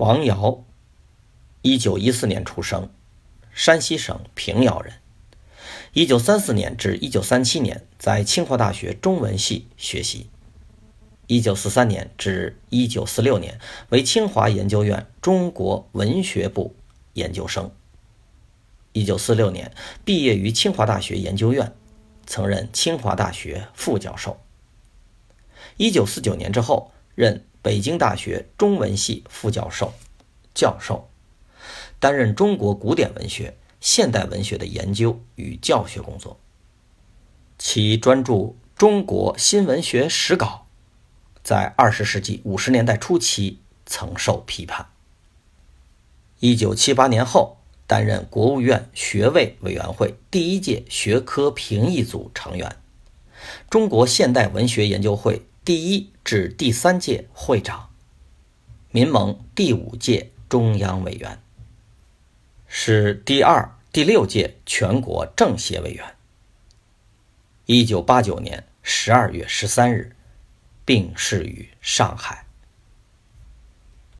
王瑶，一九一四年出生，山西省平遥人。一九三四年至一九三七年在清华大学中文系学习。一九四三年至一九四六年为清华研究院中国文学部研究生。一九四六年毕业于清华大学研究院，曾任清华大学副教授。一九四九年之后任北京大学中文系副教授、教授，担任中国古典文学、现代文学的研究与教学工作。其专著《中国新文学史稿》在二十世纪五十年代初期曾受批判。一九七八年后。担任国务院学位委员会第一届学科评议组成员，中国现代文学研究会第一至第三届会长，民盟第五届中央委员，是第二、第六届全国政协委员。一九八九年十二月十三日，病逝于上海。